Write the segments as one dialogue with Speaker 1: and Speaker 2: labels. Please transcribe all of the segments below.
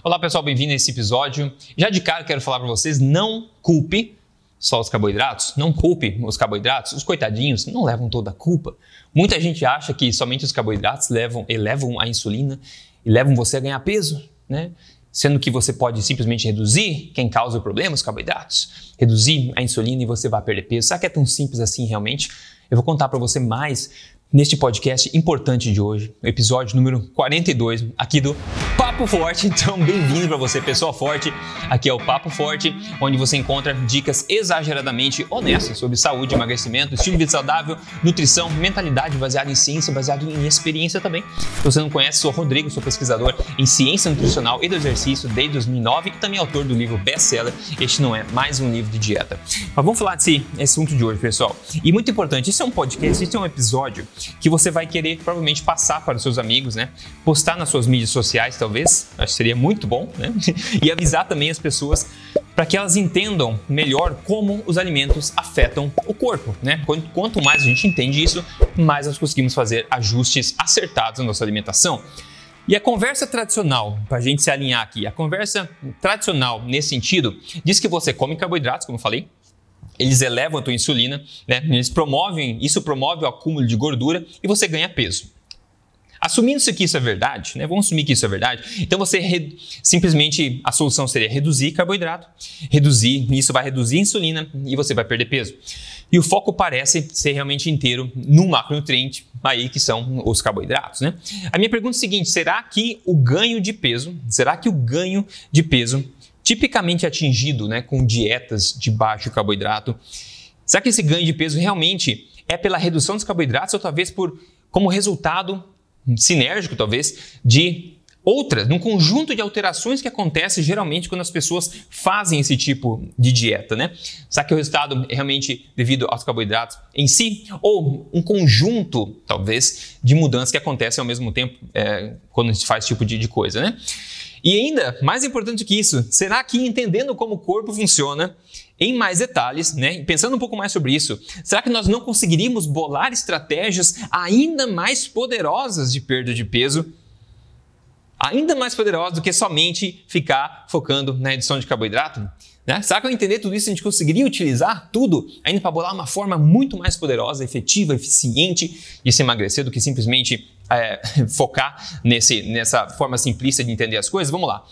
Speaker 1: Olá pessoal, bem-vindo a esse episódio. Já de cara quero falar para vocês, não culpe só os carboidratos, não culpe os carboidratos, os coitadinhos não levam toda a culpa. Muita gente acha que somente os carboidratos levam, elevam a insulina e levam você a ganhar peso, né? Sendo que você pode simplesmente reduzir quem causa o problema, os carboidratos, reduzir a insulina e você vai perder peso. Será que é tão simples assim realmente? Eu vou contar para você mais neste podcast importante de hoje, episódio número 42 aqui do Papo Forte. Então, bem-vindo para você, pessoa forte. Aqui é o Papo Forte, onde você encontra dicas exageradamente honestas sobre saúde, emagrecimento, estilo de vida saudável, nutrição, mentalidade baseada em ciência, baseado em experiência também. Se você não conhece, sou Rodrigo, sou pesquisador em ciência nutricional e do exercício desde 2009 e também autor do livro best-seller Este não é mais um livro de dieta. Mas vamos falar desse assunto de hoje, pessoal. E muito importante, isso é um podcast, isso é um episódio que você vai querer provavelmente passar para os seus amigos, né? Postar nas suas mídias sociais, talvez, acho que seria muito bom, né? e avisar também as pessoas para que elas entendam melhor como os alimentos afetam o corpo, né? Quanto mais a gente entende isso, mais nós conseguimos fazer ajustes acertados na nossa alimentação. E a conversa tradicional, para a gente se alinhar aqui, a conversa tradicional nesse sentido diz que você come carboidratos, como eu falei, eles elevam a tua insulina, né? eles promovem, isso promove o acúmulo de gordura e você ganha peso. Assumindo-se que isso é verdade, né? vamos assumir que isso é verdade, então você re... simplesmente a solução seria reduzir carboidrato, reduzir, isso vai reduzir insulina e você vai perder peso. E o foco parece ser realmente inteiro no macronutriente, aí que são os carboidratos, né? A minha pergunta é a seguinte: será que o ganho de peso, será que o ganho de peso tipicamente atingido né, com dietas de baixo carboidrato. Será que esse ganho de peso realmente é pela redução dos carboidratos ou talvez por como resultado sinérgico, talvez, de outras, num conjunto de alterações que acontecem geralmente quando as pessoas fazem esse tipo de dieta, né? Será que o resultado é realmente devido aos carboidratos em si? Ou um conjunto, talvez, de mudanças que acontecem ao mesmo tempo é, quando a gente faz esse tipo de, de coisa, né? E ainda, mais importante que isso, será que entendendo como o corpo funciona, em mais detalhes, né, pensando um pouco mais sobre isso, será que nós não conseguiríamos bolar estratégias ainda mais poderosas de perda de peso? Ainda mais poderosas do que somente ficar focando na redução de carboidrato? Né? Será que ao entender tudo isso a gente conseguiria utilizar tudo ainda para bolar uma forma muito mais poderosa, efetiva, eficiente de se emagrecer do que simplesmente é, focar nesse, nessa forma simplista de entender as coisas? Vamos lá.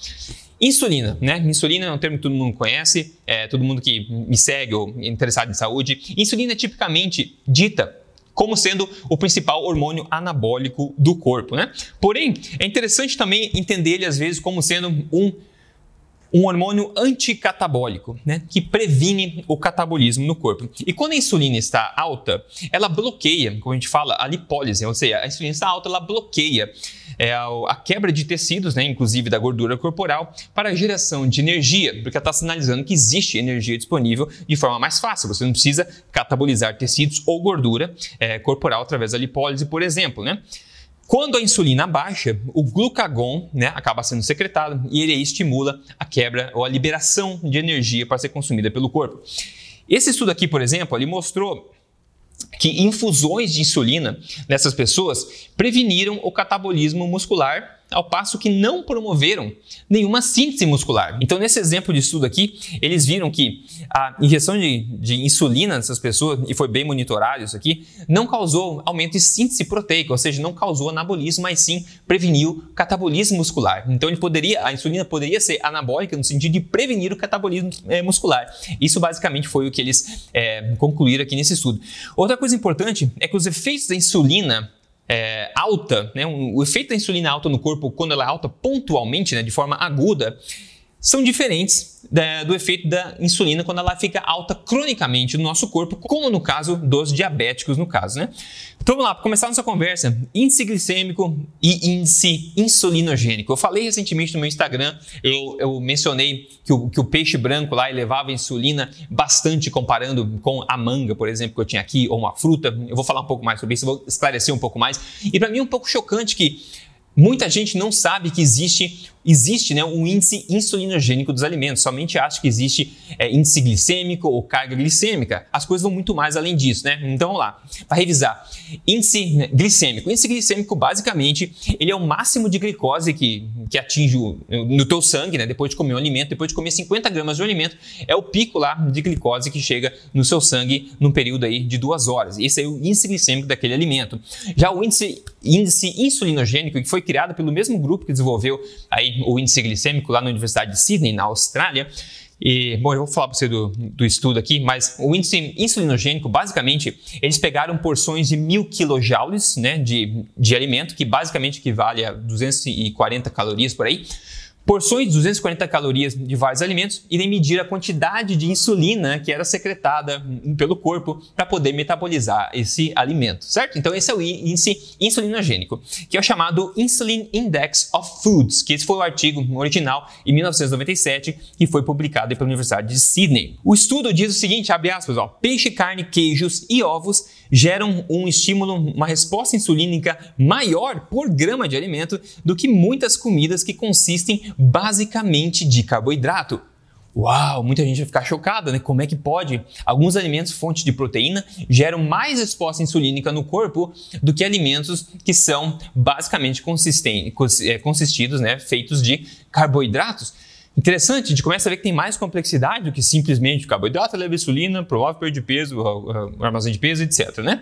Speaker 1: Insulina, né? Insulina é um termo que todo mundo conhece, é, todo mundo que me segue ou é interessado em saúde. Insulina é tipicamente dita como sendo o principal hormônio anabólico do corpo, né? Porém, é interessante também entender ele às vezes como sendo um um hormônio anticatabólico, né, que previne o catabolismo no corpo. E quando a insulina está alta, ela bloqueia, como a gente fala, a lipólise, ou seja, a insulina está alta, ela bloqueia é, a quebra de tecidos, né, inclusive da gordura corporal, para a geração de energia, porque ela está sinalizando que existe energia disponível de forma mais fácil. Você não precisa catabolizar tecidos ou gordura é, corporal através da lipólise, por exemplo, né? Quando a insulina baixa, o glucagon né, acaba sendo secretado e ele estimula a quebra ou a liberação de energia para ser consumida pelo corpo. Esse estudo aqui, por exemplo, ele mostrou que infusões de insulina nessas pessoas preveniram o catabolismo muscular ao passo que não promoveram nenhuma síntese muscular. Então, nesse exemplo de estudo aqui, eles viram que a injeção de, de insulina nessas pessoas, e foi bem monitorado isso aqui, não causou aumento de síntese proteica, ou seja, não causou anabolismo, mas sim preveniu catabolismo muscular. Então, ele poderia, a insulina poderia ser anabólica no sentido de prevenir o catabolismo é, muscular. Isso basicamente foi o que eles é, concluíram aqui nesse estudo. Outra coisa importante é que os efeitos da insulina é, alta, né, um, o efeito da insulina alta no corpo, quando ela é alta pontualmente, né, de forma aguda, são diferentes da, do efeito da insulina quando ela fica alta cronicamente no nosso corpo, como no caso dos diabéticos, no caso, né? Então vamos lá, para começar nossa conversa, índice glicêmico e índice insulinogênico. Eu falei recentemente no meu Instagram, eu, eu mencionei que o, que o, peixe branco lá elevava insulina bastante comparando com a manga, por exemplo, que eu tinha aqui, ou uma fruta. Eu vou falar um pouco mais sobre isso, vou esclarecer um pouco mais. E para mim é um pouco chocante que muita gente não sabe que existe existe né, um índice insulinogênico dos alimentos, somente acha que existe é, índice glicêmico ou carga glicêmica. As coisas vão muito mais além disso, né? Então vamos lá, para revisar. Índice glicêmico. O índice glicêmico, basicamente, ele é o máximo de glicose que, que atinge o, no teu sangue, né? Depois de comer um alimento, depois de comer 50 gramas de um alimento, é o pico lá de glicose que chega no seu sangue num período aí de duas horas. Esse é o índice glicêmico daquele alimento. Já o índice, índice insulinogênico, que foi criado pelo mesmo grupo que desenvolveu aí o índice glicêmico lá na Universidade de Sydney, na Austrália. E, bom, eu vou falar para você do, do, estudo aqui, mas o índice insulinogênico, basicamente, eles pegaram porções de mil kilojoules né, de, de alimento, que basicamente equivale a 240 calorias por aí, porções de 240 calorias de vários alimentos e medir a quantidade de insulina que era secretada pelo corpo para poder metabolizar esse alimento, certo? Então esse é o índice insulinogênico, que é o chamado Insulin Index of Foods, que esse foi o artigo original em 1997 que foi publicado pela Universidade de Sydney. O estudo diz o seguinte, abre aspas, ó, peixe, carne, queijos e ovos geram um estímulo, uma resposta insulínica maior por grama de alimento do que muitas comidas que consistem basicamente de carboidrato. Uau, muita gente vai ficar chocada, né? Como é que pode? Alguns alimentos fonte de proteína geram mais resposta insulínica no corpo do que alimentos que são basicamente é, consistidos, né, feitos de carboidratos. Interessante, a gente começa a ver que tem mais complexidade do que simplesmente carboidrato leva insulina, promove perda de peso, armazém de peso, etc. Né?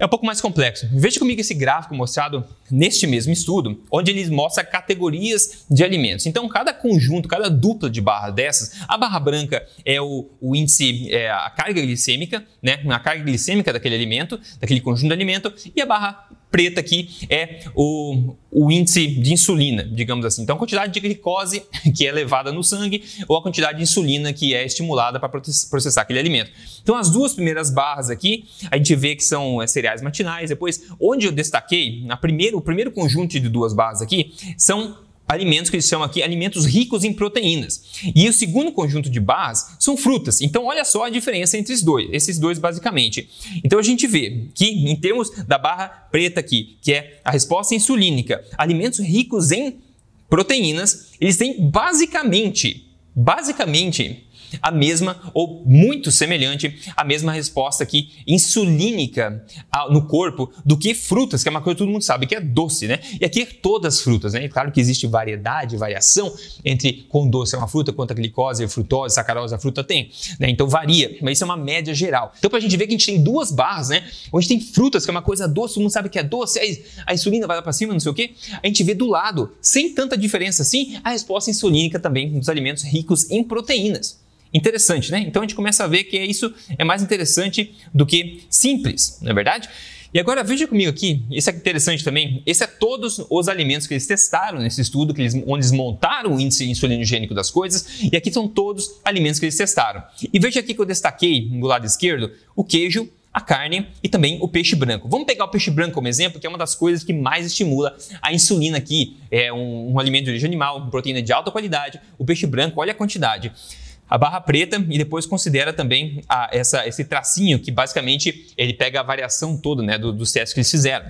Speaker 1: É um pouco mais complexo. Veja comigo esse gráfico mostrado neste mesmo estudo, onde ele mostra categorias de alimentos. Então, cada conjunto, cada dupla de barra dessas, a barra branca é o, o índice, é a carga glicêmica, né? a carga glicêmica daquele alimento, daquele conjunto de alimento, e a barra preta aqui é o, o índice de insulina, digamos assim. Então, a quantidade de glicose que é levada no sangue ou a quantidade de insulina que é estimulada para processar aquele alimento. Então, as duas primeiras barras aqui, a gente vê que são é, cereais matinais. Depois, onde eu destaquei, na primeiro, o primeiro conjunto de duas barras aqui, são alimentos que eles chamam aqui alimentos ricos em proteínas. E o segundo conjunto de barras são frutas. Então, olha só a diferença entre esses dois, esses dois basicamente. Então, a gente vê que, em termos da barra preta aqui, que é a resposta insulínica, alimentos ricos em proteínas, eles têm basicamente, basicamente, a mesma ou muito semelhante à mesma resposta aqui insulínica no corpo do que frutas, que é uma coisa que todo mundo sabe que é doce, né? E aqui é todas as frutas, né? E claro que existe variedade, variação entre quão doce é uma fruta, quanta glicose, frutose, sacarose a fruta tem, né? Então varia, mas isso é uma média geral. Então pra gente ver que a gente tem duas barras, né? Onde tem frutas, que é uma coisa doce, todo mundo sabe que é doce, aí a insulina vai lá para cima, não sei o quê. A gente vê do lado, sem tanta diferença assim, a resposta insulínica também dos alimentos ricos em proteínas. Interessante, né? Então a gente começa a ver que isso é mais interessante do que simples, não é verdade? E agora veja comigo aqui, isso é interessante também. Esse é todos os alimentos que eles testaram nesse estudo, que eles, onde eles montaram o índice insulinogênico das coisas, e aqui são todos alimentos que eles testaram. E veja aqui que eu destaquei no lado esquerdo o queijo, a carne e também o peixe branco. Vamos pegar o peixe branco como exemplo, que é uma das coisas que mais estimula a insulina aqui. É um, um alimento de origem animal, proteína de alta qualidade. O peixe branco, olha a quantidade a barra preta e depois considera também a, essa, esse tracinho que basicamente ele pega a variação toda né, do, dos testes que eles fizeram.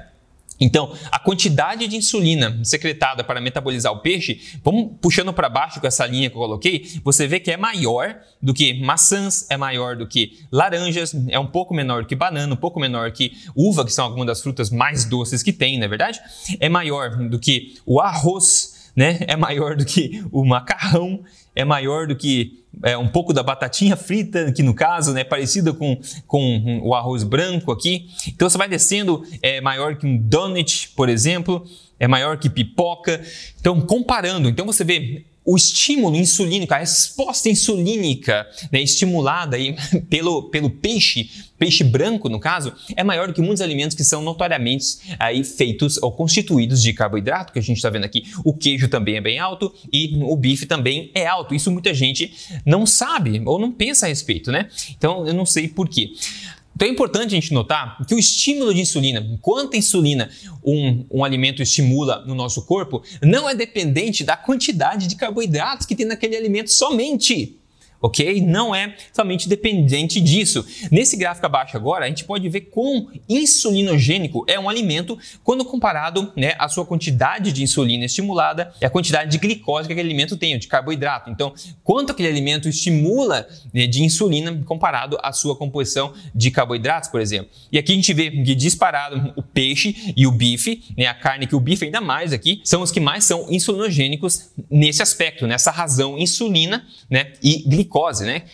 Speaker 1: Então, a quantidade de insulina secretada para metabolizar o peixe, vamos puxando para baixo com essa linha que eu coloquei, você vê que é maior do que maçãs, é maior do que laranjas, é um pouco menor que banana, um pouco menor que uva, que são algumas das frutas mais doces que tem, não é verdade? É maior do que o arroz, né? É maior do que o macarrão, é maior do que é, um pouco da batatinha frita, aqui no caso, né, parecida com, com o arroz branco aqui. Então você vai descendo, é maior que um donut, por exemplo, é maior que pipoca. Então, comparando, então você vê o estímulo insulínico, a resposta insulínica né, estimulada aí pelo, pelo peixe, peixe branco no caso, é maior do que muitos alimentos que são notoriamente aí feitos ou constituídos de carboidrato, que a gente está vendo aqui. O queijo também é bem alto e o bife também é alto. Isso muita gente não sabe ou não pensa a respeito, né? Então eu não sei por quê. Então é importante a gente notar que o estímulo de insulina, quanta insulina um, um alimento estimula no nosso corpo, não é dependente da quantidade de carboidratos que tem naquele alimento somente. Ok? Não é somente dependente disso. Nesse gráfico abaixo agora, a gente pode ver quão insulinogênico é um alimento quando comparado né, à sua quantidade de insulina estimulada e a quantidade de glicose que aquele alimento tem, de carboidrato. Então, quanto aquele alimento estimula né, de insulina comparado à sua composição de carboidratos, por exemplo. E aqui a gente vê que disparado o peixe e o bife, né, a carne que o bife ainda mais aqui, são os que mais são insulinogênicos nesse aspecto, nessa razão insulina né, e glicose, né?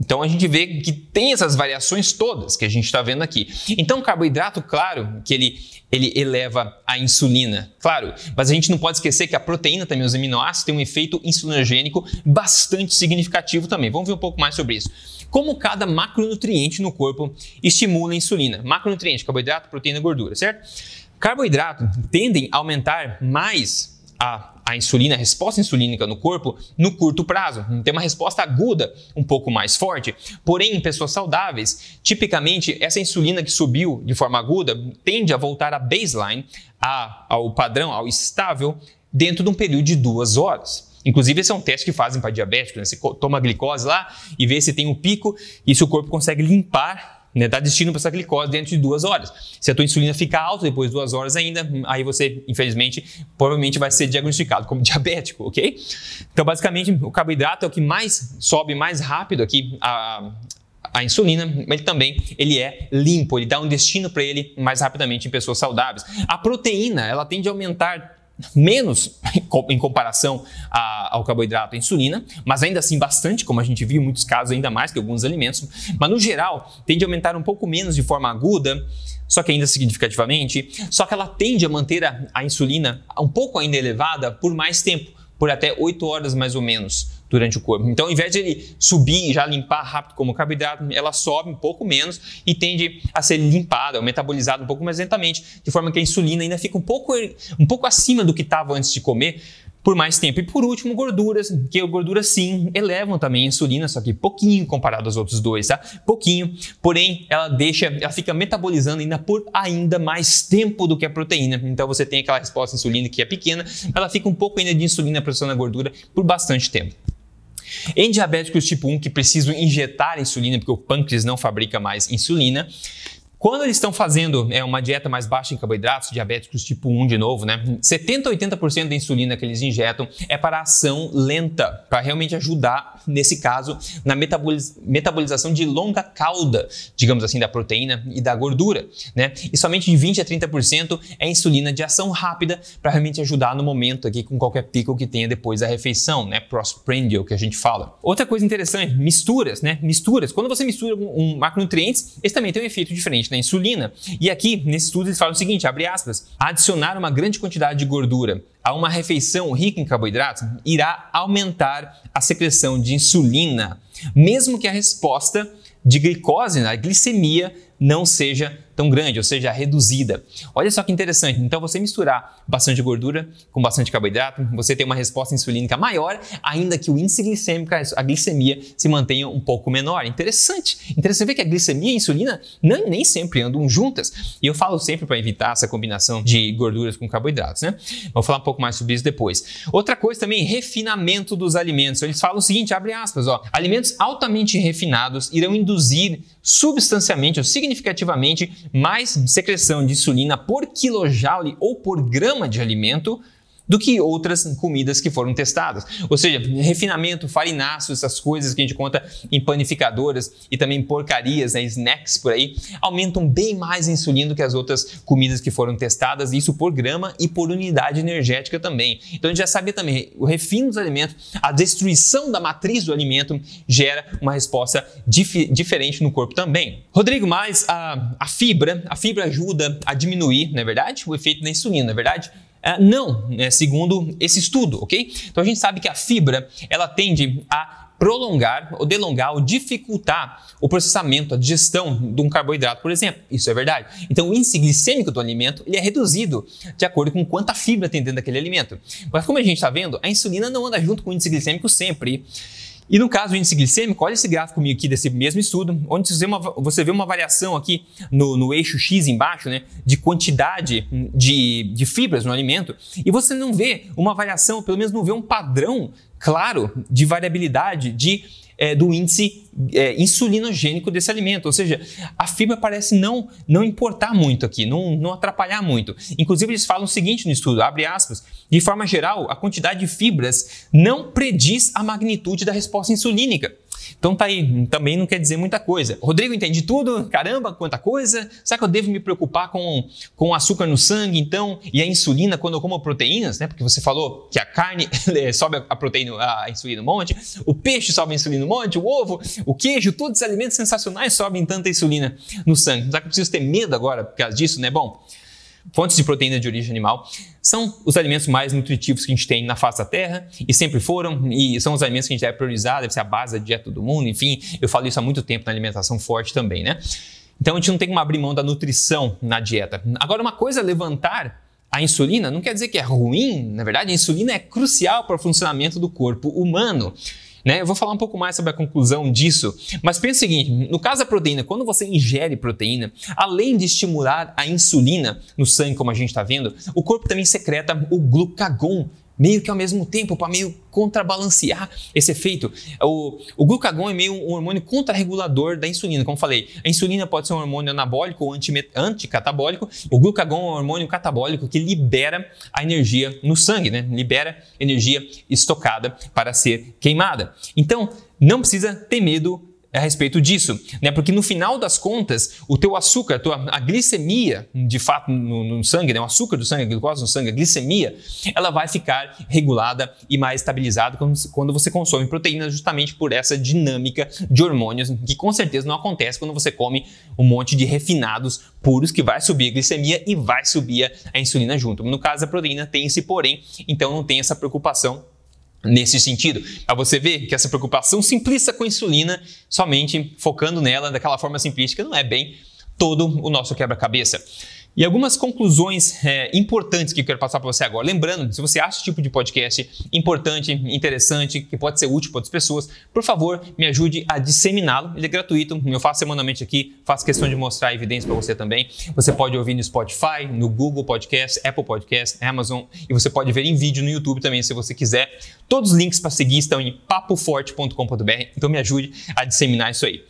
Speaker 1: Então a gente vê que tem essas variações todas que a gente está vendo aqui. Então carboidrato, claro, que ele, ele eleva a insulina, claro, mas a gente não pode esquecer que a proteína também, os aminoácidos, têm um efeito insulinogênico bastante significativo também. Vamos ver um pouco mais sobre isso. Como cada macronutriente no corpo estimula a insulina? Macronutriente, carboidrato, proteína, gordura, certo? Carboidrato tendem a aumentar mais a a insulina, a resposta insulínica no corpo no curto prazo. Tem uma resposta aguda um pouco mais forte. Porém, em pessoas saudáveis, tipicamente essa insulina que subiu de forma aguda tende a voltar à baseline, a, ao padrão, ao estável, dentro de um período de duas horas. Inclusive, esse é um teste que fazem para diabéticos. Né? Você toma glicose lá e vê se tem um pico e se o corpo consegue limpar né, dá destino para essa glicose dentro de duas horas. Se a tua insulina ficar alta depois de duas horas ainda, aí você, infelizmente, provavelmente vai ser diagnosticado como diabético, ok? Então, basicamente, o carboidrato é o que mais sobe mais rápido aqui a, a insulina, ele também ele é limpo, ele dá um destino para ele mais rapidamente em pessoas saudáveis. A proteína, ela tende a aumentar menos em comparação ao carboidrato e insulina, mas ainda assim bastante, como a gente viu em muitos casos, ainda mais que alguns alimentos. Mas no geral, tende a aumentar um pouco menos de forma aguda, só que ainda significativamente, só que ela tende a manter a, a insulina um pouco ainda elevada por mais tempo, por até 8 horas mais ou menos durante o corpo. Então, ao invés de ele subir e já limpar rápido como carboidrato, ela sobe um pouco menos e tende a ser limpada, ou metabolizada um pouco mais lentamente, de forma que a insulina ainda fica um pouco, um pouco acima do que estava antes de comer, por mais tempo. E por último, gorduras, que gorduras sim elevam também a insulina, só que pouquinho comparado aos outros dois, tá? Pouquinho, porém ela deixa, ela fica metabolizando ainda por ainda mais tempo do que a proteína. Então você tem aquela resposta insulina que é pequena, ela fica um pouco ainda de insulina processando a gordura por bastante tempo. Em diabéticos tipo 1 que precisam injetar insulina porque o pâncreas não fabrica mais insulina, quando eles estão fazendo é, uma dieta mais baixa em carboidratos, diabéticos tipo 1 de novo, né? 70 a 80% da insulina que eles injetam é para ação lenta, para realmente ajudar, nesse caso, na metaboliz metabolização de longa cauda, digamos assim, da proteína e da gordura, né? E somente de 20 a 30% é insulina de ação rápida para realmente ajudar no momento aqui com qualquer pico que tenha depois da refeição, né? Prosprandial que a gente fala. Outra coisa interessante, misturas, né? Misturas. Quando você mistura um macronutrientes, esse também tem um efeito diferente na insulina. E aqui, nesse estudo, eles falam o seguinte, abre aspas, adicionar uma grande quantidade de gordura a uma refeição rica em carboidratos irá aumentar a secreção de insulina, mesmo que a resposta de glicose, a glicemia, não seja tão grande, ou seja, reduzida. Olha só que interessante. Então, você misturar bastante gordura com bastante carboidrato, você tem uma resposta insulínica maior, ainda que o índice glicêmico, a glicemia, se mantenha um pouco menor. Interessante. Interessante ver que a glicemia e a insulina nem, nem sempre andam juntas. E eu falo sempre para evitar essa combinação de gorduras com carboidratos, né? Vou falar um pouco mais sobre isso depois. Outra coisa também, refinamento dos alimentos. Eles falam o seguinte, abre aspas, ó, alimentos altamente refinados irão induzir substancialmente ou significativamente mais secreção de insulina por quilojoule ou por grama de alimento do que outras comidas que foram testadas. Ou seja, refinamento, farináceos, essas coisas que a gente conta em panificadoras e também porcarias, né, snacks por aí, aumentam bem mais a insulina do que as outras comidas que foram testadas, isso por grama e por unidade energética também. Então a gente já sabia também, o refino dos alimentos, a destruição da matriz do alimento gera uma resposta dif diferente no corpo também. Rodrigo, mas a, a fibra, a fibra ajuda a diminuir, não é verdade? O efeito da insulina, não é verdade? Uh, não, né, segundo esse estudo, ok? Então a gente sabe que a fibra ela tende a prolongar ou delongar ou dificultar o processamento, a digestão de um carboidrato, por exemplo. Isso é verdade. Então, o índice glicêmico do alimento ele é reduzido de acordo com quanta fibra tem dentro daquele alimento. Mas como a gente está vendo, a insulina não anda junto com o índice glicêmico sempre. E no caso do índice glicêmico, olha esse gráfico aqui desse mesmo estudo, onde você vê uma, você vê uma variação aqui no, no, eixo X embaixo, né, de quantidade de, de fibras no alimento, e você não vê uma variação, pelo menos não vê um padrão claro de variabilidade de é, do índice é, insulinogênico desse alimento. Ou seja, a fibra parece não, não importar muito aqui, não, não atrapalhar muito. Inclusive, eles falam o seguinte no estudo, abre aspas, de forma geral, a quantidade de fibras não prediz a magnitude da resposta insulínica. Então tá aí, também não quer dizer muita coisa. Rodrigo, entendi tudo? Caramba, quanta coisa! Será que eu devo me preocupar com, com açúcar no sangue, então, e a insulina quando eu como proteínas, né? Porque você falou que a carne sobe a proteína, a insulina um monte, o peixe sobe a insulina um monte, o ovo, o queijo, todos os alimentos sensacionais sobem tanta insulina no sangue. Será que eu preciso ter medo agora por causa disso, né? Bom, fontes de proteína de origem animal, são os alimentos mais nutritivos que a gente tem na face da Terra e sempre foram, e são os alimentos que a gente deve priorizar, deve ser a base da dieta do mundo, enfim, eu falo isso há muito tempo na alimentação forte também, né? Então a gente não tem como abrir mão da nutrição na dieta. Agora, uma coisa é levantar a insulina, não quer dizer que é ruim, na verdade, a insulina é crucial para o funcionamento do corpo humano. Né? Eu vou falar um pouco mais sobre a conclusão disso, mas pensa o seguinte: no caso da proteína, quando você ingere proteína, além de estimular a insulina no sangue, como a gente está vendo, o corpo também secreta o glucagon, meio que ao mesmo tempo, para meio contrabalancear esse efeito. O, o glucagon é meio um hormônio contrarregulador da insulina, como falei. A insulina pode ser um hormônio anabólico ou anticatabólico. O glucagon é um hormônio catabólico que libera a energia no sangue, né? libera energia estocada para ser queimada. Então, não precisa ter medo a respeito disso, né? Porque no final das contas, o teu açúcar, a, tua, a glicemia, de fato, no, no, sangue, né? O açúcar do sangue, a glicose no sangue, a glicemia, ela vai ficar regulada e mais estabilizada quando, quando você consome proteína, justamente por essa dinâmica de hormônios, que com certeza não acontece quando você come um monte de refinados puros, que vai subir a glicemia e vai subir a insulina junto. No caso, a proteína tem esse porém, então não tem essa preocupação nesse sentido. Para você ver que essa preocupação simplista com a insulina, somente focando nela daquela forma simplística, não é bem todo o nosso quebra-cabeça. E algumas conclusões é, importantes que eu quero passar para você agora. Lembrando, se você acha esse tipo de podcast importante, interessante, que pode ser útil para outras pessoas, por favor, me ajude a disseminá-lo. Ele é gratuito, eu faço semanalmente aqui, faço questão de mostrar evidências para você também. Você pode ouvir no Spotify, no Google Podcast, Apple Podcast, Amazon e você pode ver em vídeo no YouTube também, se você quiser. Todos os links para seguir estão em papoforte.com.br, então me ajude a disseminar isso aí.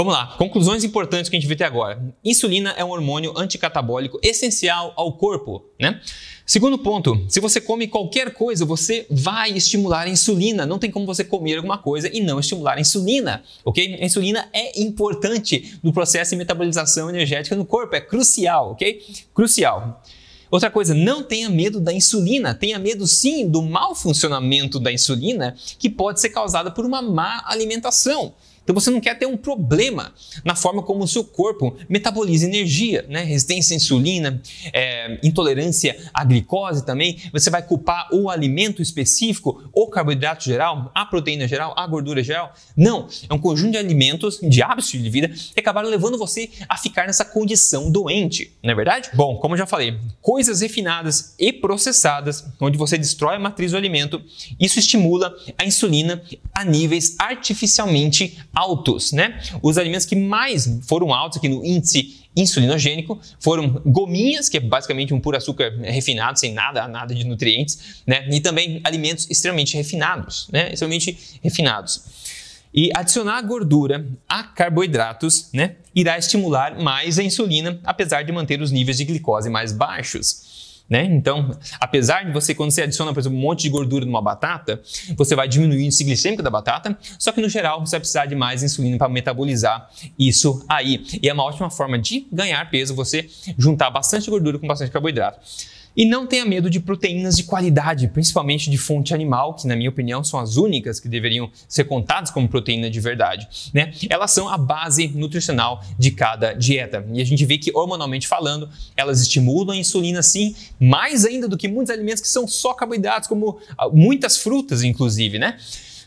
Speaker 1: Vamos lá, conclusões importantes que a gente viu até agora. Insulina é um hormônio anticatabólico essencial ao corpo, né? Segundo ponto, se você come qualquer coisa, você vai estimular a insulina. Não tem como você comer alguma coisa e não estimular a insulina, ok? A insulina é importante no processo de metabolização energética no corpo, é crucial, ok? Crucial. Outra coisa, não tenha medo da insulina, tenha medo sim do mau funcionamento da insulina, que pode ser causada por uma má alimentação. Então você não quer ter um problema na forma como o seu corpo metaboliza energia, né? Resistência à insulina, é, intolerância à glicose também. Você vai culpar o alimento específico, o carboidrato geral, a proteína geral, a gordura geral? Não, é um conjunto de alimentos, de hábitos de vida que acabaram levando você a ficar nessa condição doente, não é verdade? Bom, como eu já falei, coisas refinadas e processadas, onde você destrói a matriz do alimento, isso estimula a insulina a níveis artificialmente altos, né? Os alimentos que mais foram altos aqui no índice insulinogênico foram gominhas, que é basicamente um puro açúcar refinado, sem nada, nada de nutrientes, né? E também alimentos extremamente refinados, né? Extremamente refinados. E adicionar gordura a carboidratos, né? Irá estimular mais a insulina, apesar de manter os níveis de glicose mais baixos. Né? Então, apesar de você, quando você adiciona, por exemplo, um monte de gordura numa batata, você vai diminuir o índice glicêmico da batata, só que no geral você vai precisar de mais insulina para metabolizar isso aí. E é uma ótima forma de ganhar peso você juntar bastante gordura com bastante carboidrato. E não tenha medo de proteínas de qualidade, principalmente de fonte animal, que na minha opinião são as únicas que deveriam ser contadas como proteína de verdade. Né? Elas são a base nutricional de cada dieta. E a gente vê que, hormonalmente falando, elas estimulam a insulina sim, mais ainda do que muitos alimentos que são só carboidratos, como ah, muitas frutas, inclusive, né?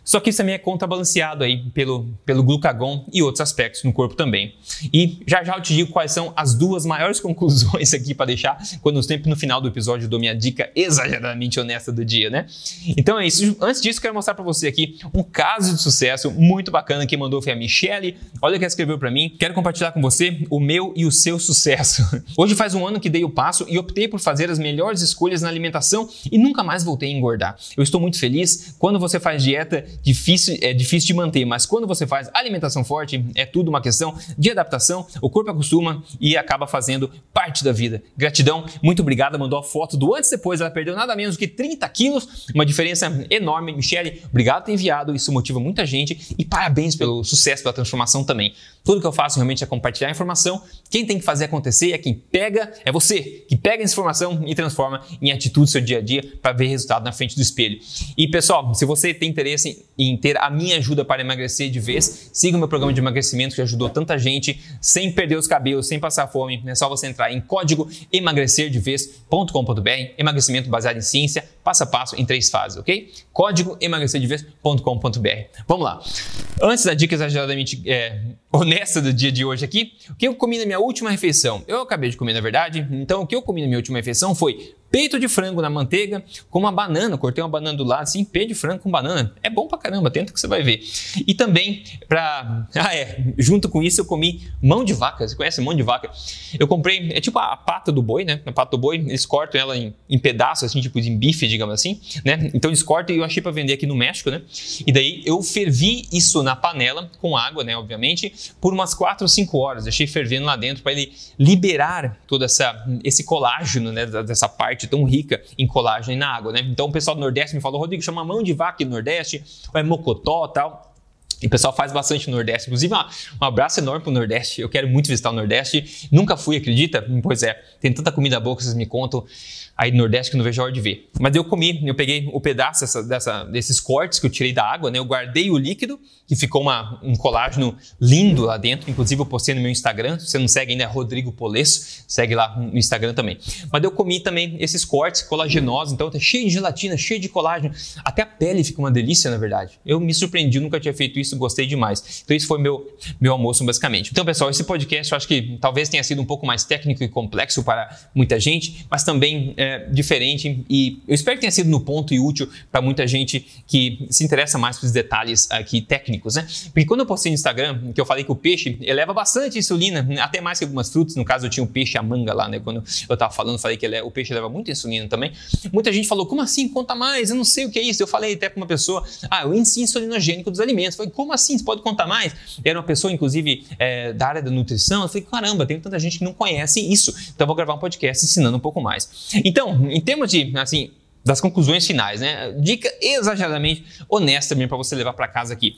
Speaker 1: Só que isso também é contrabalanceado aí pelo, pelo glucagon e outros aspectos no corpo também. E já já eu te digo quais são as duas maiores conclusões aqui para deixar, quando sempre no final do episódio dou minha dica exageradamente honesta do dia, né? Então é isso. Antes disso, quero mostrar para você aqui um caso de sucesso muito bacana que mandou foi a Michelle. Olha o que ela escreveu para mim. Quero compartilhar com você o meu e o seu sucesso. Hoje faz um ano que dei o passo e optei por fazer as melhores escolhas na alimentação e nunca mais voltei a engordar. Eu estou muito feliz. Quando você faz dieta, difícil, é difícil de manter, mas quando você faz alimentação forte, é tudo uma questão de adaptação, o corpo acostuma e acaba fazendo parte da vida. Gratidão, muito obrigada, mandou a foto do antes e depois, ela perdeu nada menos que 30 quilos, uma diferença enorme. Michele, obrigado por ter enviado, isso motiva muita gente e parabéns pelo sucesso, pela transformação também. Tudo que eu faço realmente é compartilhar informação. Quem tem que fazer acontecer é quem pega, é você, que pega essa informação e transforma em atitude seu dia a dia para ver resultado na frente do espelho. E pessoal, se você tem interesse em ter a minha ajuda para emagrecer de vez, siga o meu programa de emagrecimento que ajudou tanta gente sem perder os cabelos, sem passar fome. É só você entrar em código emagrecerdevez.com.br, emagrecimento baseado em ciência, passo a passo em três fases, ok? Código emagrecerdevez.com.br. Vamos lá. Antes da dica exageradamente é, honesta do dia de hoje aqui, o que eu comi na minha última refeição? Eu acabei de comer, na verdade, então o que eu comi na minha última refeição foi peito de frango na manteiga com uma banana. Cortei uma banana do lado, assim, peito de frango com banana. É bom pra caramba, tenta que você vai ver. E também, pra. Ah, é. Junto com isso, eu comi mão de vaca. Você conhece mão de vaca? Eu comprei, é tipo a, pata do boi, né? A pata do boi, eles cortam ela em, em pedaços, assim, tipo em bife, digamos assim, né? Então eles cortam e eu achei para vender aqui no México, né? E daí eu fervi isso na panela, com água, né? Obviamente, por umas 4 ou 5 horas. Deixei fervendo lá dentro para ele liberar todo essa, esse colágeno, né? Dessa parte tão rica em colágeno e na água, né? Então o pessoal do Nordeste me falou, Rodrigo, chama mão de vaca no Nordeste, ou é mocotó tal. E o pessoal faz bastante no Nordeste. Inclusive, um abraço enorme para o Nordeste. Eu quero muito visitar o Nordeste. Nunca fui, acredita? Pois é, tem tanta comida boa que vocês me contam aí do Nordeste que não vejo a hora de ver. Mas eu comi, eu peguei o pedaço dessa, dessa, desses cortes que eu tirei da água, né? Eu guardei o líquido, que ficou uma, um colágeno lindo lá dentro. Inclusive, eu postei no meu Instagram. Se você não segue ainda, é Rodrigo Polesso. Segue lá no Instagram também. Mas eu comi também esses cortes colagenosos, então tá cheio de gelatina, cheio de colágeno. Até a pele fica uma delícia, na verdade. Eu me surpreendi, nunca tinha feito isso, gostei demais. Então, esse foi meu, meu almoço, basicamente. Então, pessoal, esse podcast eu acho que talvez tenha sido um pouco mais técnico e complexo para muita gente, mas também é, diferente e eu espero que tenha sido no ponto e útil para muita gente que se interessa mais pelos detalhes aqui técnicos, né? Porque quando eu postei no Instagram, que eu falei que o peixe eleva bastante insulina, até mais que algumas frutas, no caso eu tinha o peixe a manga lá, né? Quando eu estava falando, falei que ele, o peixe leva muita insulina também. Muita gente falou, como assim? Conta mais, eu não sei o que é isso. Eu falei até com uma pessoa, ah, o índice insulinogênico dos alimentos. Eu falei, como assim? Você pode contar mais? Era uma pessoa, inclusive, é, da área da nutrição. Eu falei, caramba, tem tanta gente que não conhece isso. Então eu vou gravar um podcast ensinando um pouco mais. Então, em termos de, assim, das conclusões finais, né? Dica exageradamente honesta mesmo para você levar para casa aqui.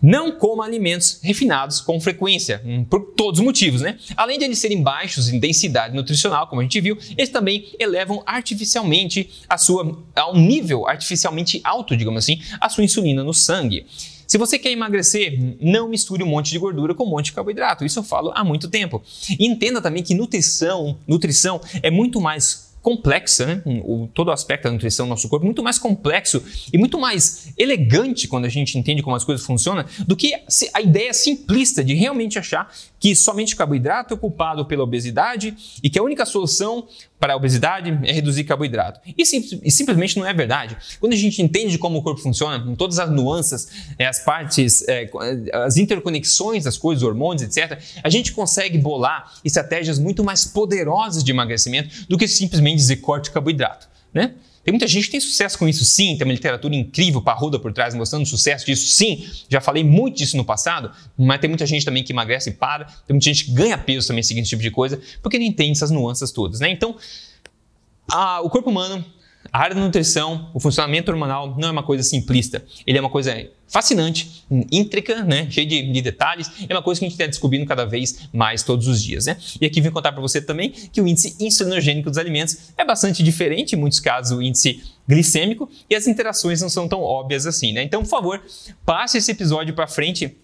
Speaker 1: Não coma alimentos refinados com frequência, hum, por todos os motivos, né? Além de eles serem baixos em densidade nutricional, como a gente viu, eles também elevam artificialmente a sua, a um nível artificialmente alto, digamos assim, a sua insulina no sangue. Se você quer emagrecer, não misture um monte de gordura com um monte de carboidrato. Isso eu falo há muito tempo. E entenda também que nutrição, nutrição é muito mais complexa, né? O, todo o aspecto da nutrição do nosso corpo muito mais complexo e muito mais elegante quando a gente entende como as coisas funcionam do que a ideia simplista de realmente achar que somente carboidrato é culpado pela obesidade e que a única solução para a obesidade é reduzir carboidrato. E, sim, e, simplesmente não é verdade. Quando a gente entende como o corpo funciona, com todas as nuances, é, as partes, é, as interconexões das coisas, hormônios, etc., a gente consegue bolar estratégias muito mais poderosas de emagrecimento do que simplesmente dizer corte carboidrato. Né? Tem muita gente que tem sucesso com isso, sim. Tem uma literatura incrível, parruda por trás, mostrando sucesso disso, sim. Já falei muito disso no passado, mas tem muita gente também que emagrece e para. Tem muita gente que ganha peso também seguindo esse tipo de coisa, porque não entende essas nuances todas, né? Então, a, o corpo humano a área da nutrição, o funcionamento hormonal não é uma coisa simplista. Ele é uma coisa fascinante, íntrica, né? cheia de, de, detalhes. É uma coisa que a gente está descobrindo cada vez mais todos os dias. Né? E aqui vim contar para você também que o índice insulinogênico dos alimentos é bastante diferente, em muitos casos o índice glicêmico, e as interações não são tão óbvias assim. Né? Então, por favor, passe esse episódio para frente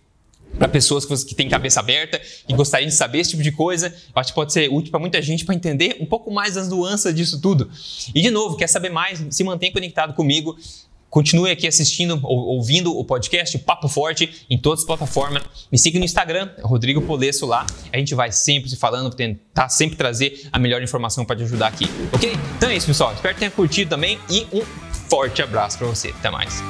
Speaker 1: para pessoas que têm cabeça aberta e gostariam de saber esse tipo de coisa. Eu acho que pode ser útil para muita gente para entender um pouco mais das nuances disso tudo. E de novo, quer saber mais? Se mantenha conectado comigo. Continue aqui assistindo ou ouvindo o podcast Papo Forte em todas as plataformas. Me siga no Instagram, Rodrigo Polesso lá. A gente vai sempre se falando, tentar sempre trazer a melhor informação para te ajudar aqui, ok? Então é isso, pessoal. Espero que tenha curtido também e um forte abraço para você. Até mais.